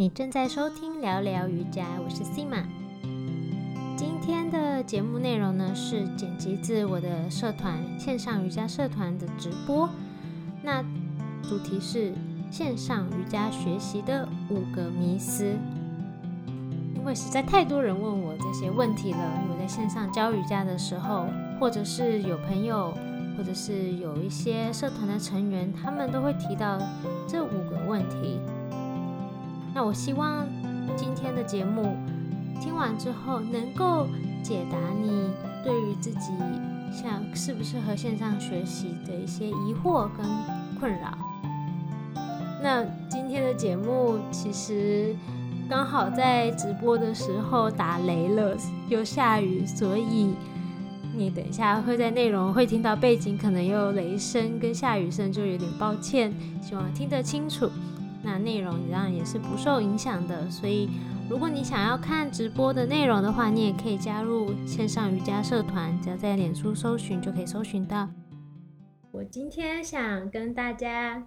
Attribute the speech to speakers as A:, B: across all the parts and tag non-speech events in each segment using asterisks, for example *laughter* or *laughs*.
A: 你正在收听聊聊瑜伽，我是 Sima。今天的节目内容呢是剪辑自我的社团线上瑜伽社团的直播，那主题是线上瑜伽学习的五个迷思。因为实在太多人问我这些问题了，我在线上教瑜伽的时候，或者是有朋友，或者是有一些社团的成员，他们都会提到这五个问题。那我希望今天的节目听完之后，能够解答你对于自己像适不适合线上学习的一些疑惑跟困扰。那今天的节目其实刚好在直播的时候打雷了，又下雨，所以你等一下会在内容会听到背景可能有雷声跟下雨声，就有点抱歉，希望听得清楚。那内容一样也是不受影响的，所以如果你想要看直播的内容的话，你也可以加入线上瑜伽社团，只要在脸书搜寻就可以搜寻到。我今天想跟大家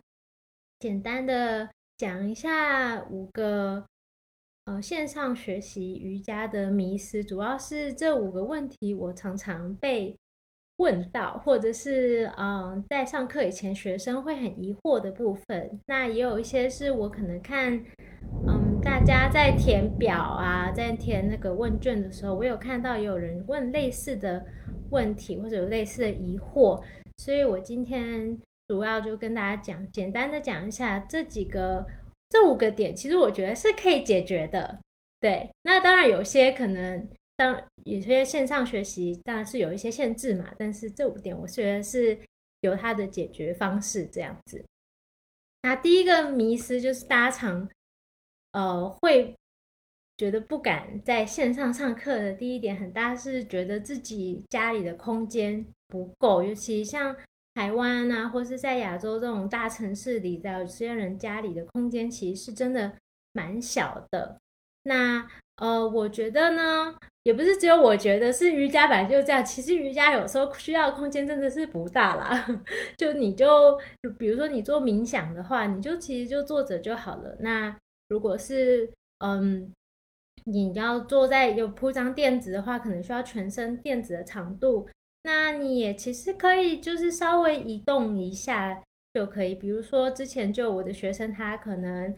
A: 简单的讲一下五个呃线上学习瑜伽的迷思，主要是这五个问题我常常被。问到，或者是嗯，在上课以前，学生会很疑惑的部分，那也有一些是我可能看，嗯，大家在填表啊，在填那个问卷的时候，我有看到有人问类似的问题，或者有类似的疑惑，所以我今天主要就跟大家讲，简单的讲一下这几个这五个点，其实我觉得是可以解决的，对，那当然有些可能。当有些线上学习当然是有一些限制嘛，但是这五点我觉得是有它的解决方式这样子。那第一个迷思就是大家常呃会觉得不敢在线上上课的第一点很大是觉得自己家里的空间不够，尤其像台湾啊，或是在亚洲这种大城市里的有些人家里的空间其实是真的蛮小的。那呃，我觉得呢。也不是只有我觉得是瑜伽本来就这样，其实瑜伽有时候需要空间真的是不大啦。*laughs* 就你就比如说你做冥想的话，你就其实就坐着就好了。那如果是嗯你要坐在有铺张垫子的话，可能需要全身垫子的长度。那你也其实可以就是稍微移动一下就可以。比如说之前就我的学生他可能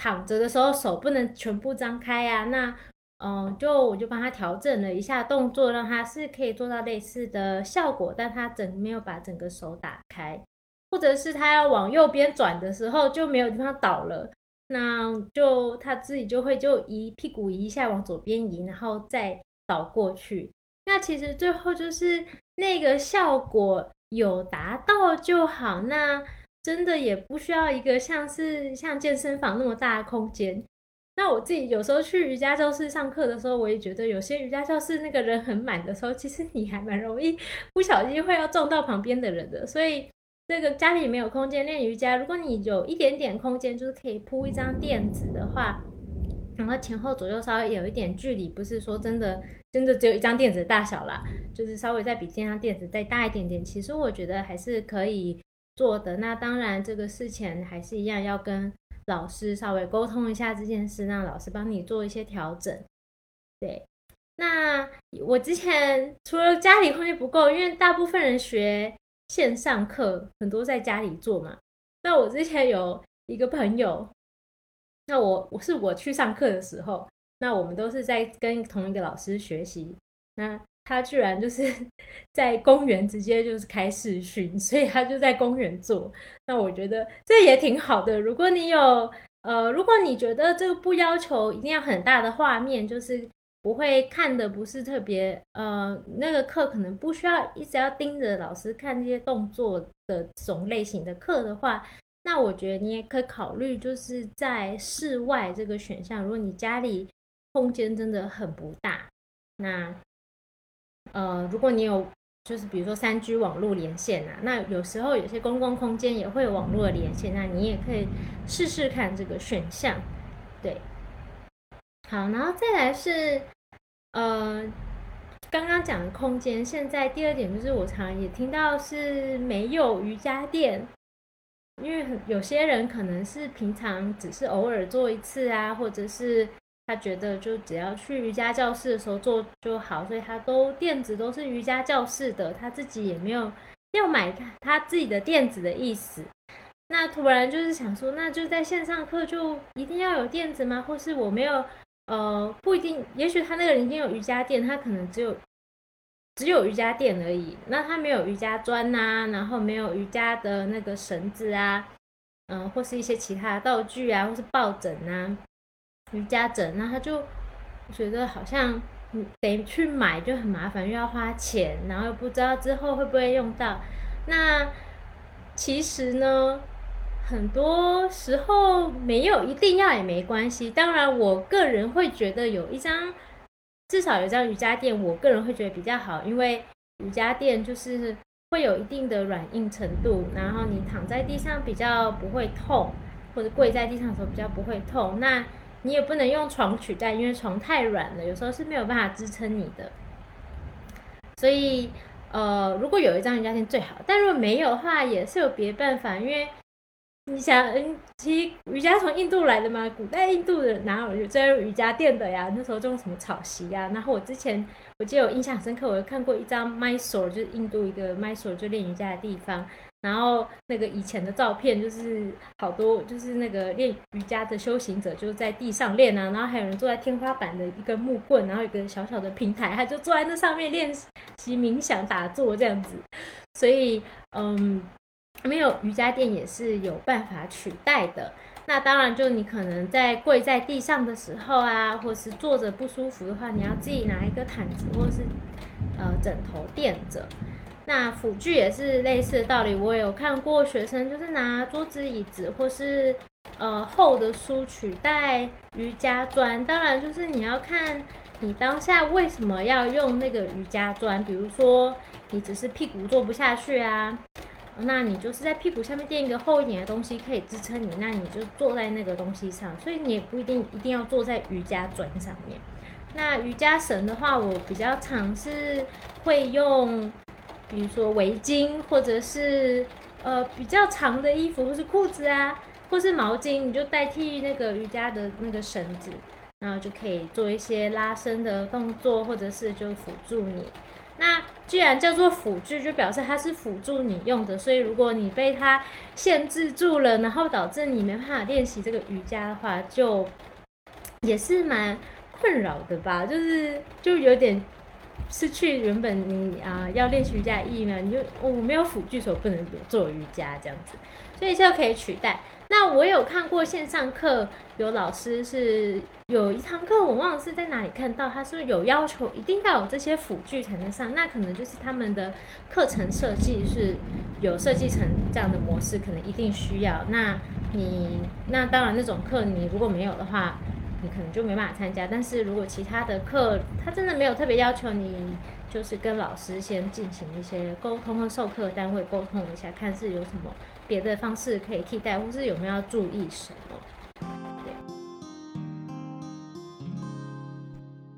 A: 躺着的时候手不能全部张开呀，那。嗯，就我就帮他调整了一下动作，让他是可以做到类似的效果，但他整没有把整个手打开，或者是他要往右边转的时候就没有地方倒了，那就他自己就会就移屁股移一下往左边移，然后再倒过去。那其实最后就是那个效果有达到就好，那真的也不需要一个像是像健身房那么大的空间。那我自己有时候去瑜伽教室上课的时候，我也觉得有些瑜伽教室那个人很满的时候，其实你还蛮容易不小心会要撞到旁边的人的。所以这个家里没有空间练瑜伽，如果你有一点点空间，就是可以铺一张垫子的话，然后前后左右稍微有一点距离，不是说真的真的只有一张垫子大小啦，就是稍微再比这张垫子再大一点点，其实我觉得还是可以做的。那当然这个事前还是一样要跟。老师稍微沟通一下这件事，让老师帮你做一些调整。对，那我之前除了家里空间不够，因为大部分人学线上课很多在家里做嘛。那我之前有一个朋友，那我我是我去上课的时候，那我们都是在跟同一个老师学习。那他居然就是 *laughs* 在公园直接就是开视讯，所以他就在公园做。那我觉得这也挺好的。如果你有呃，如果你觉得这个不要求一定要很大的画面，就是不会看的不是特别呃，那个课可能不需要一直要盯着老师看这些动作的这种类型的课的话，那我觉得你也可以考虑就是在室外这个选项。如果你家里空间真的很不大，那呃，如果你有，就是比如说三 G 网络连线啊，那有时候有些公共空间也会有网络连线，那你也可以试试看这个选项。对，好，然后再来是，呃，刚刚讲的空间，现在第二点就是我常也听到是没有瑜伽垫，因为有些人可能是平常只是偶尔做一次啊，或者是他觉得就只要去瑜伽教室的时候做就好，所以他都垫子都是瑜伽教室的，他自己也没有要买他自己的垫子的意思。那突然就是想说，那就在线上课就一定要有垫子吗？或是我没有呃不一定，也许他那个人已经有瑜伽垫，他可能只有只有瑜伽垫而已，那他没有瑜伽砖呐，然后没有瑜伽的那个绳子啊，嗯，或是一些其他的道具啊，或是抱枕啊，瑜伽枕，那他就觉得好像得去买就很麻烦，又要花钱，然后又不知道之后会不会用到。那其实呢？很多时候没有一定要也没关系。当然，我个人会觉得有一张，至少有一张瑜伽垫，我个人会觉得比较好，因为瑜伽垫就是会有一定的软硬程度，然后你躺在地上比较不会痛，或者跪在地上的时候比较不会痛。那你也不能用床取代，因为床太软了，有时候是没有办法支撑你的。所以，呃，如果有一张瑜伽垫最好，但如果没有的话，也是有别办法，因为。你想，嗯，其实瑜伽从印度来的嘛，古代印度的哪有在用瑜伽垫的呀？那时候就用什么草席呀？然后我之前我记得我印象深刻，我有看过一张 Mysore，就是印度一个 Mysore 就练瑜伽的地方。然后那个以前的照片就是好多，就是那个练瑜伽的修行者就在地上练啊，然后还有人坐在天花板的一根木棍，然后一个小小的平台，他就坐在那上面练习冥想打坐这样子。所以，嗯。没有瑜伽垫也是有办法取代的。那当然，就你可能在跪在地上的时候啊，或是坐着不舒服的话，你要自己拿一个毯子或是呃枕头垫着。那辅具也是类似的道理。我有看过学生就是拿桌子、椅子或是呃厚的书取代瑜伽砖。当然，就是你要看你当下为什么要用那个瑜伽砖。比如说，你只是屁股坐不下去啊。那你就是在屁股下面垫一个厚一点的东西，可以支撑你。那你就坐在那个东西上，所以你也不一定一定要坐在瑜伽砖上面。那瑜伽绳的话，我比较常是会用，比如说围巾，或者是呃比较长的衣服，或是裤子啊，或是毛巾，你就代替那个瑜伽的那个绳子，然后就可以做一些拉伸的动作，或者是就辅助你。那既然叫做辅助，就表示它是辅助你用的，所以如果你被它限制住了，然后导致你没办法练习这个瑜伽的话，就也是蛮困扰的吧？就是就有点失去原本你啊要练习瑜伽意义呢？你就我没有辅助，所以不能做瑜伽这样子，所以就可以取代。那我有看过线上课，有老师是有一堂课，我忘了是在哪里看到，他是有要求一定要有这些辅具才能上。那可能就是他们的课程设计是有设计成这样的模式，可能一定需要。那你那当然那种课你如果没有的话，你可能就没办法参加。但是如果其他的课他真的没有特别要求你，就是跟老师先进行一些沟通和授课单位沟通一下，看是有什么。别的方式可以替代，或是有没有要注意什么？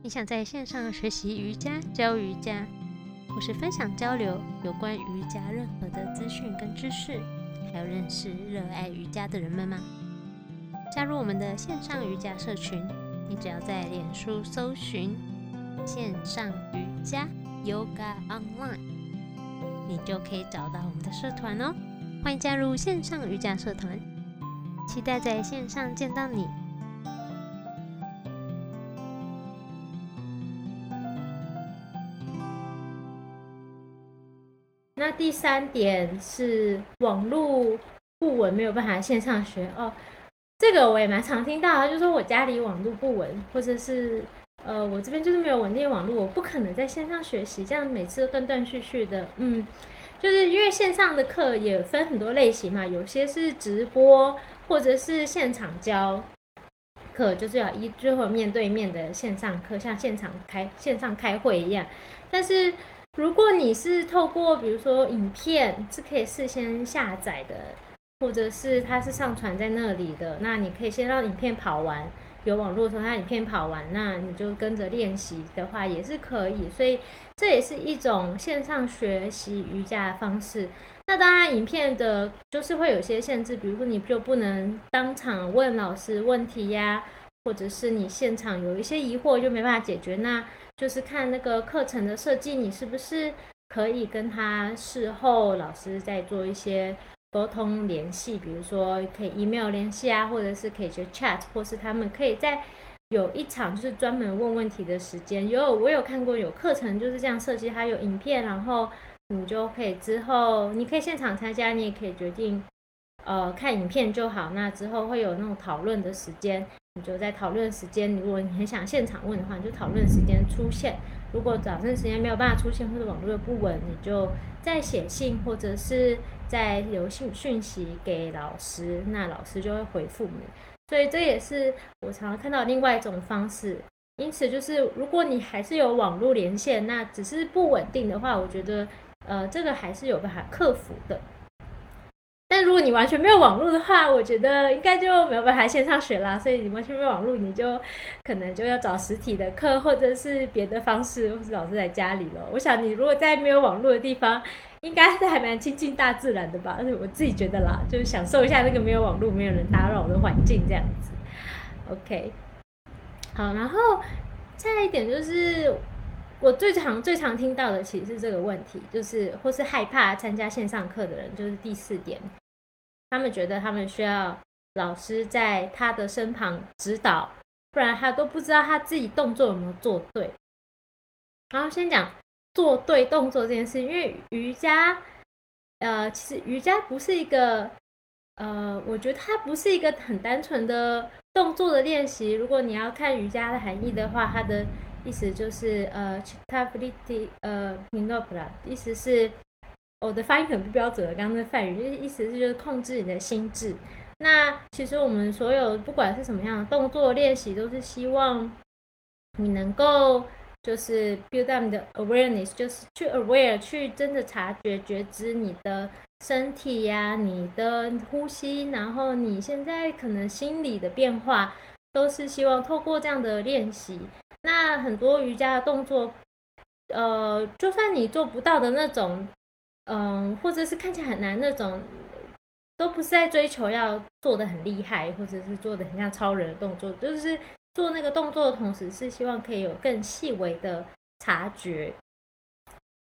B: 你想在线上学习瑜伽、教瑜伽，或是分享交流有关瑜伽任何的资讯跟知识，还有认识热爱瑜伽的人们吗？加入我们的线上瑜伽社群，你只要在脸书搜寻“线上瑜伽 Yoga Online”，你就可以找到我们的社团哦。欢迎加入线上瑜伽社团，期待在线上见到你。
A: 那第三点是网络不稳，没有办法线上学哦。这个我也蛮常听到的，就说我家里网络不稳，或者是呃我这边就是没有稳定网络，我不可能在线上学习，这样每次都断断续续的，嗯。就是因为线上的课也分很多类型嘛，有些是直播，或者是现场教课，就是要一最后面对面的线上课，像现场开线上开会一样。但是如果你是透过比如说影片是可以事先下载的，或者是它是上传在那里的，那你可以先让影片跑完。有网络的时候，它影片跑完，那你就跟着练习的话也是可以，所以这也是一种线上学习瑜伽的方式。那当然，影片的就是会有些限制，比如说你就不能当场问老师问题呀，或者是你现场有一些疑惑就没办法解决，那就是看那个课程的设计，你是不是可以跟他事后老师再做一些沟通联系，比如说可以 email 联系啊，或者是可以去 chat，或是他们可以在有一场就是专门问问题的时间。有我有看过有课程就是这样设计，它有影片，然后。你就可以之后，你可以现场参加，你也可以决定，呃，看影片就好。那之后会有那种讨论的时间，你就在讨论时间。如果你很想现场问的话，你就讨论时间出现。如果早上时间没有办法出现，或者网络不稳，你就再写信或者是再留信讯息给老师，那老师就会回复你。所以这也是我常常看到另外一种方式。因此，就是如果你还是有网络连线，那只是不稳定的话，我觉得。呃，这个还是有办法克服的。但如果你完全没有网络的话，我觉得应该就没有办法线上学啦。所以你完全没有网络，你就可能就要找实体的课，或者是别的方式，或是老师在家里了。我想你如果在没有网络的地方，应该是还蛮亲近大自然的吧？而且我自己觉得啦，就是享受一下那个没有网络、没有人打扰的环境这样子。OK，好，然后再一点就是。我最常最常听到的其实是这个问题，就是或是害怕参加线上课的人，就是第四点，他们觉得他们需要老师在他的身旁指导，不然他都不知道他自己动作有没有做对。然后先讲做对动作这件事，因为瑜伽，呃，其实瑜伽不是一个，呃，我觉得它不是一个很单纯的动作的练习。如果你要看瑜伽的含义的话，它的意思就是呃，chitability，呃，minopla，意思是我的发音很不标准，刚刚的梵语就是意思是就是控制你的心智。那其实我们所有不管是什么样的动作练习，都是希望你能够就是 build up 你的 awareness，就是去 aware，去真的察觉觉知你的身体呀，你的呼吸，然后你现在可能心理的变化，都是希望透过这样的练习。那很多瑜伽的动作，呃，就算你做不到的那种，嗯，或者是看起来很难那种，都不是在追求要做的很厉害，或者是做的很像超人的动作，就是做那个动作的同时，是希望可以有更细微的察觉。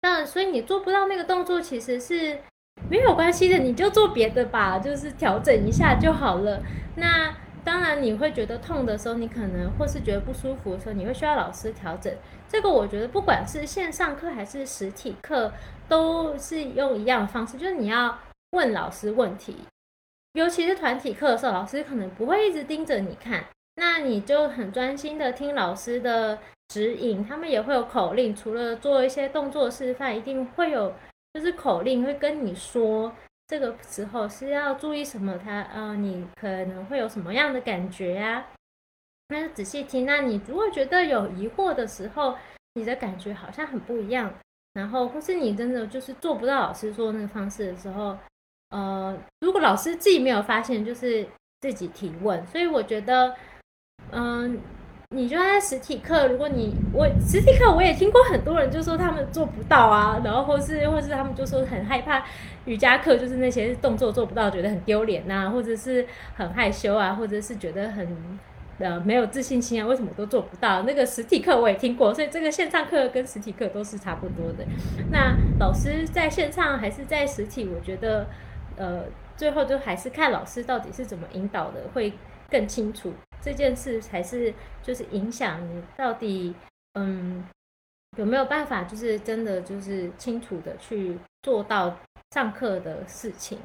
A: 那所以你做不到那个动作，其实是没有关系的，你就做别的吧，就是调整一下就好了。那。当然，你会觉得痛的时候，你可能或是觉得不舒服的时候，你会需要老师调整。这个我觉得，不管是线上课还是实体课，都是用一样的方式，就是你要问老师问题。尤其是团体课的时候，老师可能不会一直盯着你看，那你就很专心的听老师的指引。他们也会有口令，除了做一些动作示范，一定会有就是口令会跟你说。这个时候是要注意什么？他呃，你可能会有什么样的感觉呀？那就仔细听。那你如果觉得有疑惑的时候，你的感觉好像很不一样，然后或是你真的就是做不到老师说那个方式的时候，呃，如果老师自己没有发现，就是自己提问。所以我觉得，嗯。你就在实体课，如果你我实体课我也听过很多人就说他们做不到啊，然后或是或是他们就说很害怕瑜伽课，就是那些动作做不到，觉得很丢脸呐，或者是很害羞啊，或者是觉得很呃没有自信心啊，为什么都做不到？那个实体课我也听过，所以这个线上课跟实体课都是差不多的。那老师在线上还是在实体，我觉得呃最后就还是看老师到底是怎么引导的，会更清楚。这件事才是就是影响你到底嗯有没有办法，就是真的就是清楚的去做到上课的事情。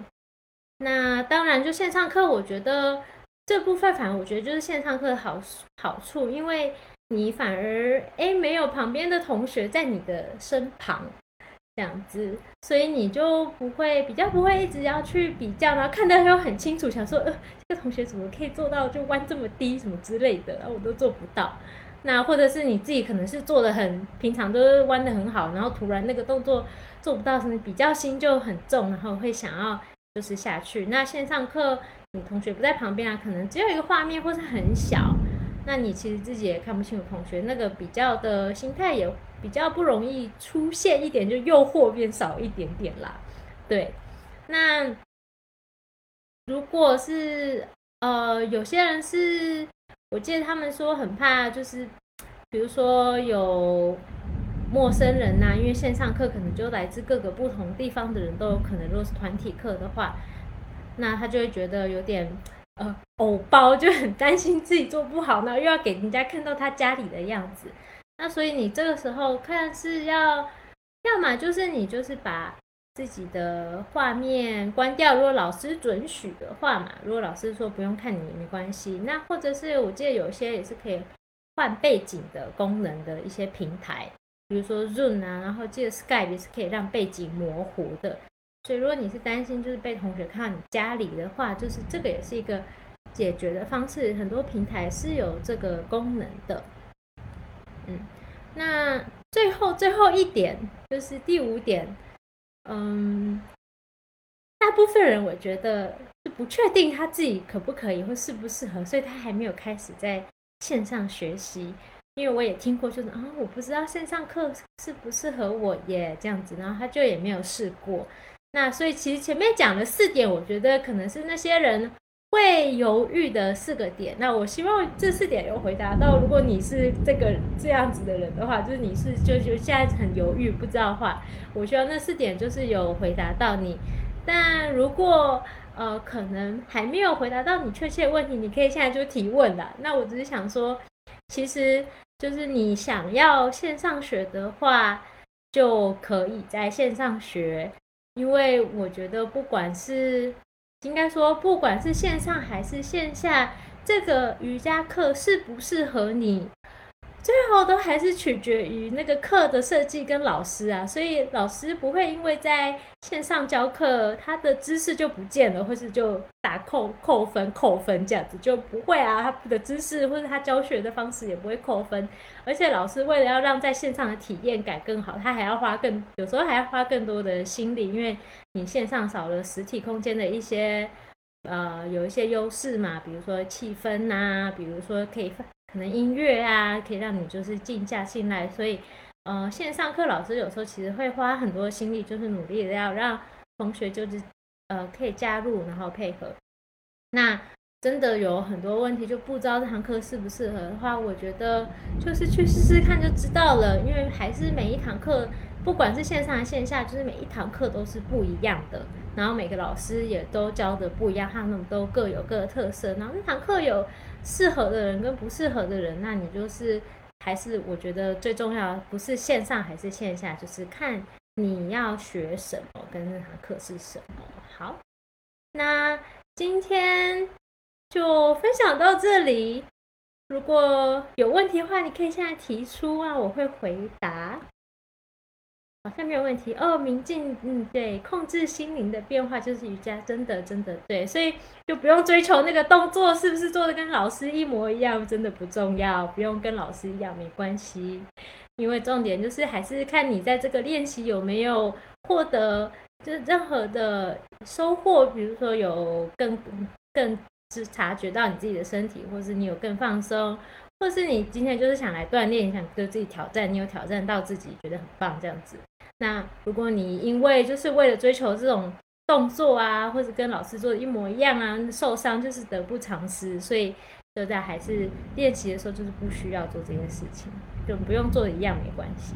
A: 那当然，就线上课，我觉得这部分反而我觉得就是线上课的好好处，因为你反而哎没有旁边的同学在你的身旁。这样子，所以你就不会比较不会一直要去比较，然后看到又很清楚，想说呃这个同学怎么可以做到就弯这么低什么之类的，然后我都做不到。那或者是你自己可能是做的很平常都是弯的很好，然后突然那个动作做不到，什么比较心就很重，然后会想要就是下去。那线上课你同学不在旁边啊，可能只有一个画面或是很小，那你其实自己也看不清楚同学那个比较的心态也。比较不容易出现一点，就诱惑变少一点点啦。对，那如果是呃，有些人是，我记得他们说很怕，就是比如说有陌生人呐，因为线上课可能就来自各个不同地方的人都有可能。如果是团体课的话，那他就会觉得有点呃，偶包，就很担心自己做不好，那又要给人家看到他家里的样子。那所以你这个时候看是要，要么就是你就是把。自己的画面关掉，如果老师准许的话嘛，如果老师说不用看你也没关系，那或者是我记得有些也是可以换背景的功能的一些平台，比如说 Zoom 啊，然后记得 Skype 也是可以让背景模糊的。所以如果你是担心就是被同学看到你家里的话，就是这个也是一个解决的方式，很多平台是有这个功能的。嗯，那最后最后一点就是第五点。嗯，大部分人我觉得是不确定他自己可不可以或适不适合，所以他还没有开始在线上学习。因为我也听过，就是啊，我不知道线上课适不适合我耶，这样子，然后他就也没有试过。那所以其实前面讲的四点，我觉得可能是那些人。会犹豫的四个点，那我希望这四点有回答到。如果你是这个这样子的人的话，就是你是就就现在很犹豫不知道的话，我希望那四点就是有回答到你。但如果呃可能还没有回答到你确切问题，你可以现在就提问了。那我只是想说，其实就是你想要线上学的话，就可以在线上学，因为我觉得不管是。应该说，不管是线上还是线下，这个瑜伽课适不适合你，最后都还是取决于那个课的设计跟老师啊。所以老师不会因为在线上教课，他的知识就不见了，或是就打扣扣分扣分这样子就不会啊。他的知识或者他教学的方式也不会扣分。而且老师为了要让在线上的体验感更好，他还要花更有时候还要花更多的心力，因为。你线上少了实体空间的一些，呃，有一些优势嘛，比如说气氛呐，比如说可以可能音乐啊，可以让你就是静下心来。所以，呃，线上课老师有时候其实会花很多心力，就是努力的要让同学就是呃可以加入，然后配合。那真的有很多问题就不知道这堂课适不适合的话，我觉得就是去试试看就知道了，因为还是每一堂课。不管是线上还是线下，就是每一堂课都是不一样的，然后每个老师也都教的不一样，他们都各有各的特色。然后那堂课有适合的人跟不适合的人，那你就是还是我觉得最重要不是线上还是线下，就是看你要学什么跟那堂课是什么。好，那今天就分享到这里。如果有问题的话，你可以现在提出啊，我会回答。好像没有问题哦，明镜，嗯，对，控制心灵的变化就是瑜伽，真的，真的对，所以就不用追求那个动作是不是做的跟老师一模一样，真的不重要，不用跟老师一样没关系，因为重点就是还是看你在这个练习有没有获得就是任何的收获，比如说有更更是察觉到你自己的身体，或是你有更放松。或是你今天就是想来锻炼，想对自己挑战，你有挑战到自己，觉得很棒这样子。那如果你因为就是为了追求这种动作啊，或者跟老师做的一模一样啊，受伤就是得不偿失，所以就在还是练习的时候就是不需要做这件事情，就不用做一样没关系。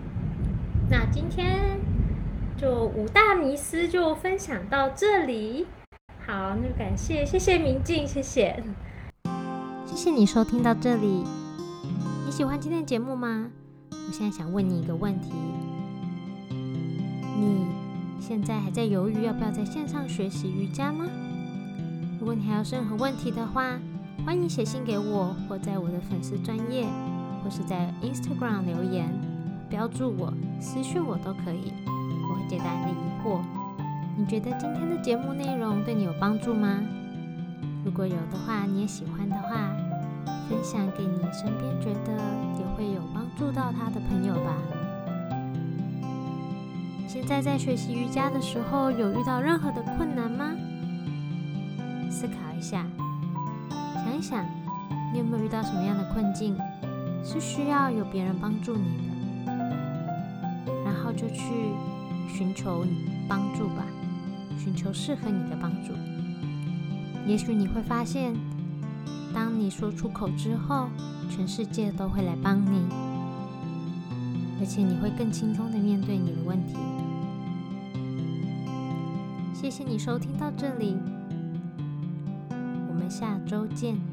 A: 那今天就五大迷思就分享到这里，好，那感谢谢谢明镜，谢谢，
B: 谢谢你收听到这里。你喜欢今天的节目吗？我现在想问你一个问题：你现在还在犹豫要不要在线上学习瑜伽吗？如果你还有任何问题的话，欢迎写信给我，或在我的粉丝专业，或是在 Instagram 留言，标注我，私讯我都可以，我会解答你的疑惑。你觉得今天的节目内容对你有帮助吗？如果有的话，你也喜欢的话。分享给你身边觉得也会有帮助到他的朋友吧。现在在学习瑜伽的时候有遇到任何的困难吗？思考一下想一想你有没有遇到什么样的困境是需要有别人帮助你的？然后就去寻求你帮助吧
A: 寻求适合你的帮助。也许你会发现当你说出口之后全世界都会来帮你而且你会更轻松的面对你的问题。谢谢你收听到这里。我们下周见。